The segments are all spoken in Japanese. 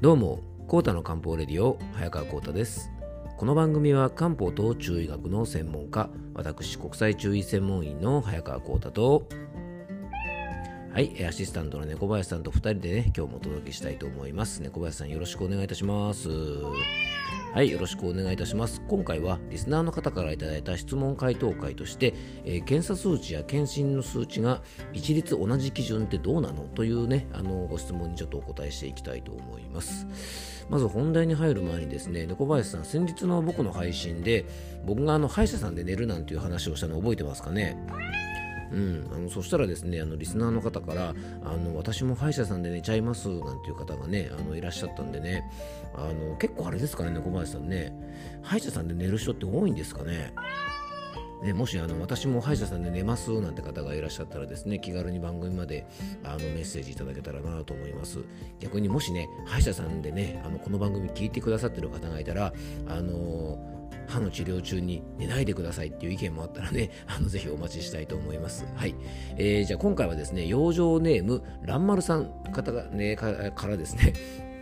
どうも、コータの漢方レディオ、早川コータです。この番組は漢方と中医学の専門家、私、国際中医専門医の早川コータと、はい、アシスタントの猫林さんと2人でね、今日もお届けしたいと思います。猫林さん、よろしくお願いいたします。はい、よろしくお願いいたします。今回はリスナーの方からいただいた質問回答会として、えー、検査数値や検診の数値が一律同じ基準ってどうなのというね、あのご質問にちょっとお答えしていきたいと思います。まず本題に入る前にですね、猫林さん、先日の僕の配信で、僕があの歯医者さんで寝るなんていう話をしたの覚えてますかね？うん、あのそしたらですねあのリスナーの方からあの私も歯医者さんで寝ちゃいますなんていう方がねあのいらっしゃったんでねあの結構あれですかね猫林さんね。歯医者さんで寝る人って多いんですかね。ね、もしあの私も歯医者さんで寝ますなんて方がいらっしゃったらですね気軽に番組まであのメッセージいただけたらなと思います。逆にもしね歯医者さんでねあのこの番組聞いてくださってる方がいたらあのー歯の治療中に寝ないでくださいっていう意見もあったらね、あのぜひお待ちしたいと思います。はい。えー、じゃあ今回はですね、養生ネーム、蘭丸さん方が、ね、からですね、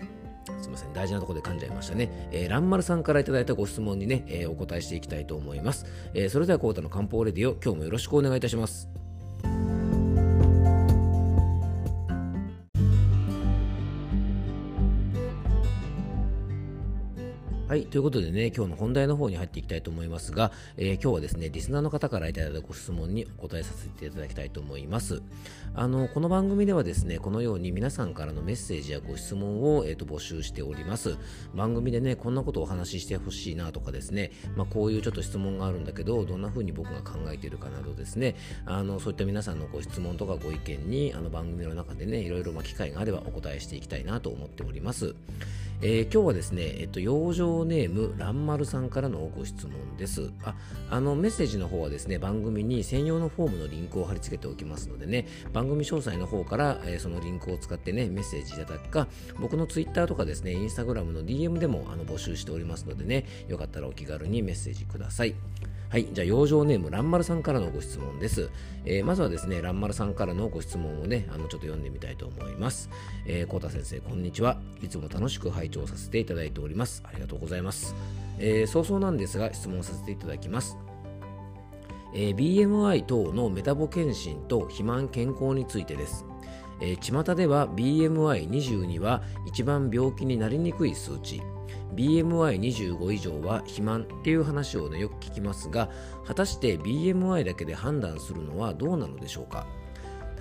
すみません、大事なところで噛んじゃいましたね。えー、蘭丸さんからいただいたご質問にね、えー、お答えしていきたいと思います。えー、それでは、コータの漢方レディオ、今日もよろしくお願いいたします。はい。ということでね、今日の本題の方に入っていきたいと思いますが、えー、今日はですね、リスナーの方からいただいたご質問にお答えさせていただきたいと思います。あの、この番組ではですね、このように皆さんからのメッセージやご質問を、えーと、募集しております。番組でね、こんなことをお話ししてほしいなとかですね、まあ、こういうちょっと質問があるんだけど、どんな風に僕が考えているかなどですね、あの、そういった皆さんのご質問とかご意見に、あの、番組の中でね、いろいろ、ま機会があればお答えしていきたいなと思っております。えー、今日はですね、えっと、養生ネーム、らんまるさんからのご質問です。あ、あの、メッセージの方はですね、番組に専用のフォームのリンクを貼り付けておきますのでね、番組詳細の方から、えー、そのリンクを使ってね、メッセージいただくか、僕のツイッターとかですね、インスタグラムの DM でもあの募集しておりますのでね、よかったらお気軽にメッセージください。はい。じゃあ、養生ネーム、らんまるさんからのご質問です。えー、まずはですね、らんまるさんからのご質問をね、あの、ちょっと読んでみたいと思います。えー、こうた先生、こんにちは。いつも楽しく拝聴させていただいております。ありがとうございます。えー、早々なんですが、質問させていただきます。えー、BMI 等のメタボ検診と肥満健康についてです。えー、巷では BMI22 は一番病気になりにくい数値。BMI25 以上は肥満っていう話をねよく聞きますが果たして BMI だけで判断するのはどうなのでしょうか。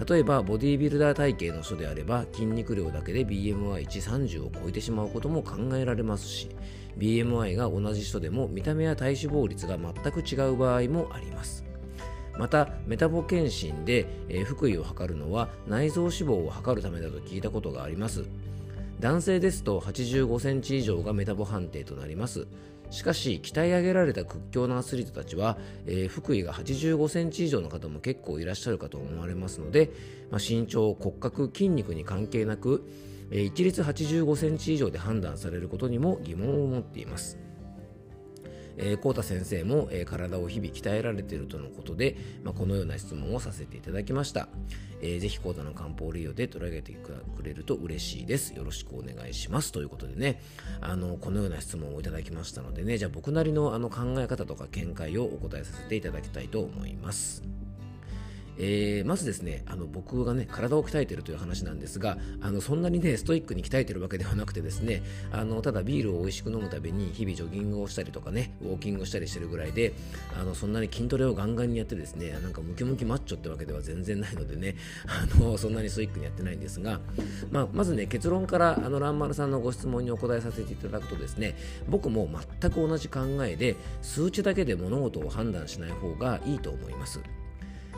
例えばボディービルダー体型の人であれば筋肉量だけで BMI130 を超えてしまうことも考えられますし BMI が同じ人でも見た目や体脂肪率が全く違う場合もあります。またメタボ検診で、え、腹囲を測るのは内臓脂肪を測るためだと聞いたことがあります。男性ですと85センチ以上がメタボ判定となります。しかし鍛え上げられた屈強なアスリートたちは、えー、腹囲が85センチ以上の方も結構いらっしゃるかと思われますので、まあ、身長骨格筋肉に関係なく、えー、一律85センチ以上で判断されることにも疑問を持っています。えー、コー先生も、えー、体を日々鍛えられているとのことで、まあ、このような質問をさせていただきました。えー、ぜひコーの漢方利用で取り上げてくれると嬉しいです。よろしくお願いします。ということでね、あの、このような質問をいただきましたのでね、じゃあ僕なりのあの考え方とか見解をお答えさせていただきたいと思います。えー、まずですねあの僕がね体を鍛えているという話なんですがあのそんなにねストイックに鍛えてるわけではなくてですねあのただビールを美味しく飲むために日々ジョギングをしたりとかねウォーキングをしたりしてるぐらいであのそんなに筋トレをガンガンにやってですねなんかムキムキマッチョってわけでは全然ないのでねあのそんなにストイックにやってないんですが、まあ、まずね結論からあのランマルさんのご質問にお答えさせていただくとですね僕も全く同じ考えで数値だけで物事を判断しない方がいいと思います。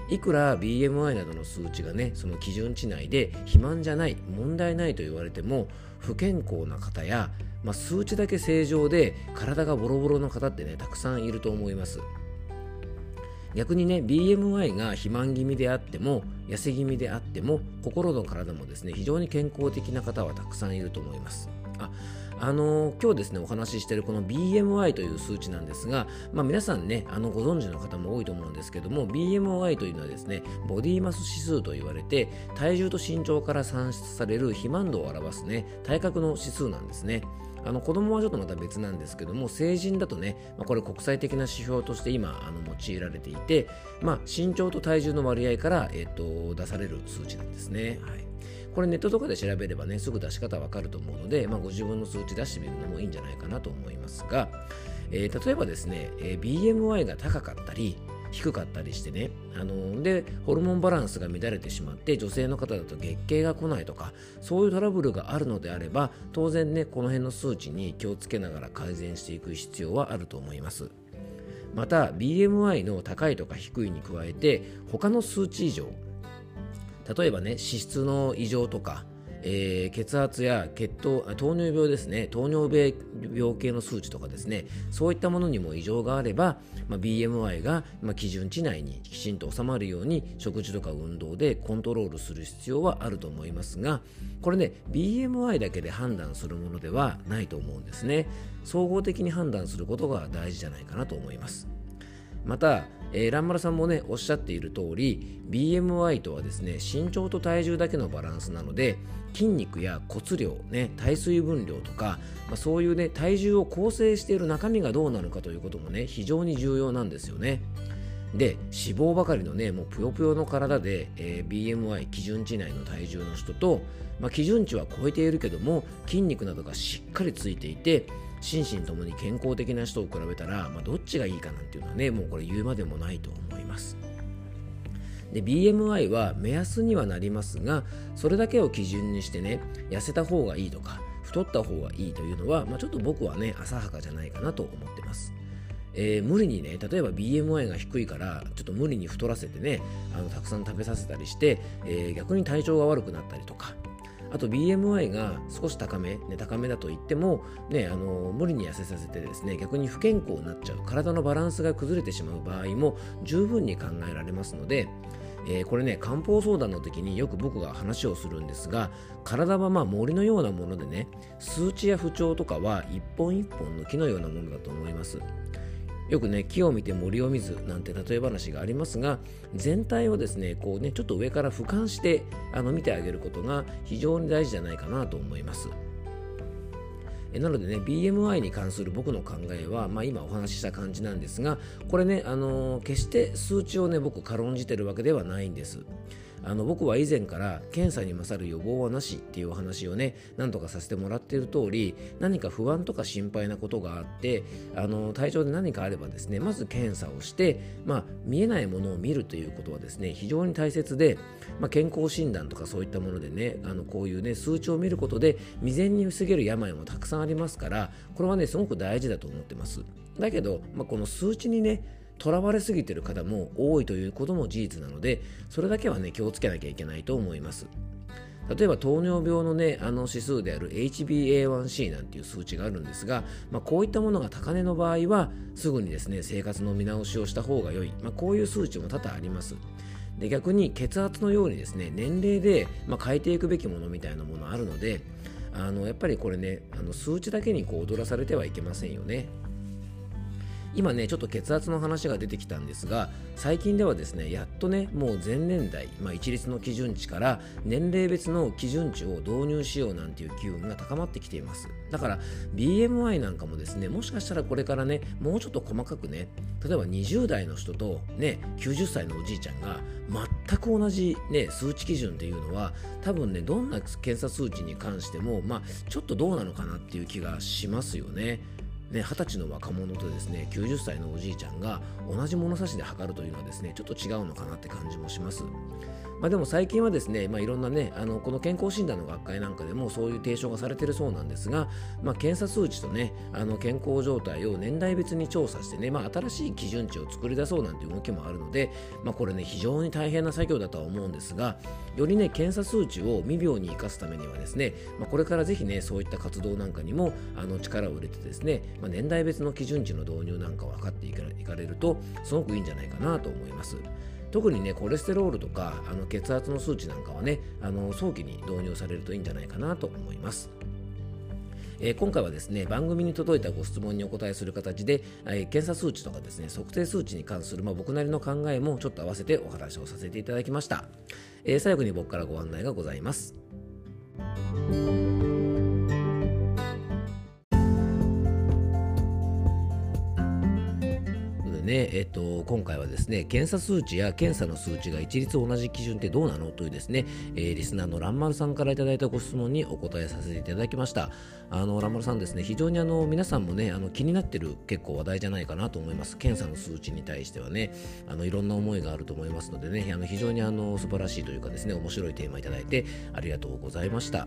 いくら BMI などの数値がねその基準値内で肥満じゃない問題ないと言われても不健康な方や、まあ、数値だけ正常で体がボロボロの方ってねたくさんいると思います。逆にね BMI が肥満気味であっても痩せ気味であっても心の体もですね非常に健康的な方はたくさんいると思います。ああの今日ですねお話ししているこの BMI という数値なんですが、まあ、皆さんねあのご存知の方も多いと思うんですけども BMI というのはですねボディマス指数と言われて体重と身長から算出される肥満度を表すね体格の指数なんですねあの子供はちょっとまた別なんですけども成人だとね、まあ、これ国際的な指標として今あの用いられていて、まあ、身長と体重の割合から、えー、と出される数値なんですね。はいこれネットとかで調べればね、すぐ出し方わかると思うので、まあ、ご自分の数値出してみるのもいいんじゃないかなと思いますが、えー、例えばですね、えー、BMI が高かったり、低かったりしてね、あのでホルモンバランスが乱れてしまって女性の方だと月経が来ないとかそういうトラブルがあるのであれば当然ねこの辺の数値に気をつけながら改善していく必要はあると思います。また BMI の高いとか低いに加えて他の数値異常例えばね脂質の異常とか、えー、血圧や血糖糖尿病ですね。糖尿病病系の数値とかですね。そういったものにも異常があれば、まあ、BMI が、まあ、基準値内にきちんと収まるように食事とか運動でコントロールする必要はあると思いますがこれね BMI だけで判断するものではないと思うんですね。総合的に判断することが大事じゃないかなと思います。また、えー、ランマラさんもねおっしゃっている通り BMI とはですね身長と体重だけのバランスなので筋肉や骨量、ね、体水分量とか、まあ、そういうね体重を構成している中身がどうなるかということもね非常に重要なんですよね。で脂肪ばかりのねもうぷよぷよの体で、えー、BMI 基準値内の体重の人と、まあ、基準値は超えているけども筋肉などがしっかりついていて心身ともに健康的な人を比べたら、まあ、どっちがいいかなんていうのはねもうこれ言うまでもないと思います。で BMI は目安にはなりますがそれだけを基準にしてね痩せた方がいいとか太った方がいいというのは、まあ、ちょっと僕はね浅はかじゃないかなと思ってます。えー、無理にね例えば BMI が低いからちょっと無理に太らせてねあのたくさん食べさせたりして、えー、逆に体調が悪くなったりとかあと BMI が少し高め、ね、高めだと言っても、ね、あの無理に痩せさせてですね逆に不健康になっちゃう体のバランスが崩れてしまう場合も十分に考えられますので、えー、これね漢方相談の時によく僕が話をするんですが体はまあ森のようなものでね数値や不調とかは一本一本の木のようなものだと思います。よくね木を見て森を見ずなんて例え話がありますが全体をですねこうねちょっと上から俯瞰してあの見てあげることが非常に大事じゃないかなと思います。なのでね BMI に関する僕の考えは、まあ、今お話しした感じなんですがこれね、あのー、決して数値をね僕軽んじてるわけではないんです。あの僕は以前から検査に勝る予防はなしっていうお話をね何とかさせてもらっている通り何か不安とか心配なことがあってあの体調で何かあればですねまず検査をして、まあ、見えないものを見るということはですね非常に大切で、まあ、健康診断とかそういったものでねあのこういうね数値を見ることで未然に防げる病もたくさんありますからこれはねすごく大事だと思ってます。だけど、まあ、この数値にねとらわれすぎてる方も多いということも事実なのでそれだけはね気をつけなきゃいけないと思います。例えば糖尿病のねあの指数である HbA1c なんていう数値があるんですが、まあ、こういったものが高値の場合はすぐにですね生活の見直しをした方が良い、まあ、こういう数値も多々あります。で逆に血圧のようにですね年齢で、まあ、変えていくべきものみたいなものあるのであのやっぱりこれねあの数値だけにこう踊らされてはいけませんよね。今ねちょっと血圧の話が出てきたんですが最近ではですねやっとねもう前年代、まあ、一律の基準値から年齢別の基準値を導入しようなんていう機運が高まってきています。だから BMI なんかもですねもしかしたらこれからねもうちょっと細かくね例えば20代の人とね90歳のおじいちゃんが全く同じね数値基準っていうのは多分ねどんな検査数値に関してもまあちょっとどうなのかなっていう気がしますよね。ね、20歳の若者とですね90歳のおじいちゃんが同じ物差しで測るというのはですねちょっと違うのかなって感じもします。まあ、でも最近はですね、まあ、いろんなねあのこの健康診断の学会なんかでもそういう提唱がされてるそうなんですが、まあ、検査数値とねあの健康状態を年代別に調査してね、まあ、新しい基準値を作り出そうなんていう動きもあるので、まあ、これね非常に大変な作業だとは思うんですがよりね検査数値を未病に生かすためにはですね、まあ、これからぜひねそういった活動なんかにもあの力を入れてですね、まあ、年代別の基準値の導入なんかを図っていかれるとすごくいいんじゃないかなと思います。特にねコレステロールとかあの血圧の数値なんかはねあの早期に導入されるといいんじゃないかなと思います。えー、今回はですね番組に届いたご質問にお答えする形で、えー、検査数値とかですね測定数値に関する、まあ、僕なりの考えもちょっと合わせてお話をさせていただきました、えー、最後に僕からご案内がございますね、えっと、今回はですね、検査数値や検査の数値が一律同じ基準ってどうなのというですね、えー、リスナーのランマルさんからいただいたご質問にお答えさせていただきました。あの、ランマルさんですね、非常にあの、皆さんもね、あの、気になってる結構話題じゃないかなと思います。検査の数値に対してはね、あの、いろんな思いがあると思いますのでね、あの、非常にあの、素晴らしいというかですね、面白いテーマいただいてありがとうございました。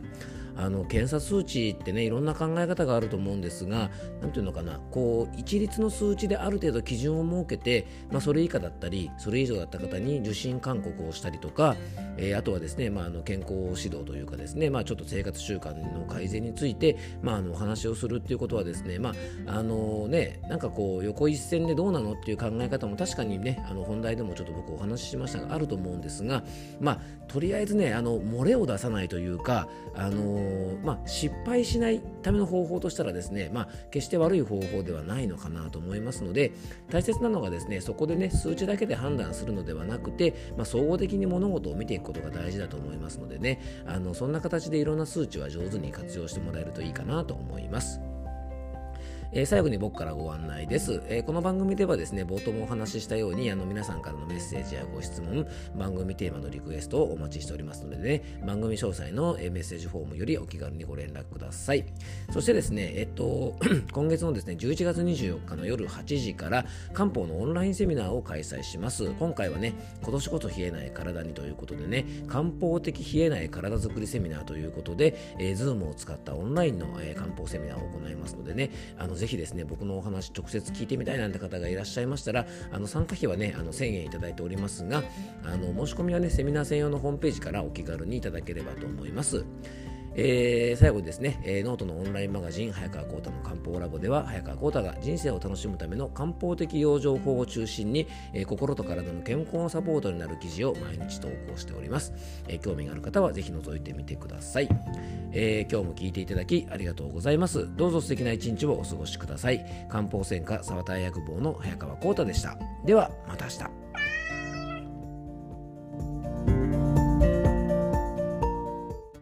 あの検査数値ってねいろんな考え方があると思うんですが何ていうのかなこう一律の数値である程度基準を設けて、まあ、それ以下だったりそれ以上だった方に受診勧告をしたりとか、えー、あとはですね、まあ、あの健康指導というかですね、まあ、ちょっと生活習慣の改善について、まあ、あのお話をするっていうことはですね,、まああのねなんかこう横一線でどうなのっていう考え方も確かにねあの本題でもちょっと僕お話ししましたがあると思うんですが、まあ、とりあえずねあの漏れを出さないというか、あのまあ、失敗しないための方法としたらですね、まあ、決して悪い方法ではないのかなと思いますので大切なのがですねそこでね数値だけで判断するのではなくて、まあ、総合的に物事を見ていくことが大事だと思いますのでねあのそんな形でいろんな数値は上手に活用してもらえるといいかなと思います。えー、最後に僕からご案内です、えー、この番組ではですね冒頭もお話ししたようにあの皆さんからのメッセージやご質問番組テーマのリクエストをお待ちしておりますのでね番組詳細の、えメッセージフォームよりお気軽にご連絡ください。そしてですねえっと 今月のですね11月24日の夜8時から漢方のオンラインセミナーを開催します。今回はね今年こそ冷えない体にということでね漢方的冷えない体づくりセミナーということで、えー、Zoom を使ったオンラインの、えー、漢方セミナーを行いますのでねあのぜひですね、僕のお話直接聞いてみたいなんて方がいらっしゃいましたら、あの参加費はね、あの1000円いただいておりますが、あの申し込みはね、セミナー専用のホームページからお気軽にいただければと思います。えー、最後にですね、えー、ノートのオンラインマガジン早川浩太の漢方ラボでは早川浩太が人生を楽しむための漢方的養生法を中心に、えー、心と体の健康のサポートになる記事を毎日投稿しております、え興味がある方はぜひ覗いてみてください、え今日も聞いていただきありがとうございます。どうぞ素敵な一日をお過ごしください。漢方専科沢田薬房の早川浩太でした。ではまた明日。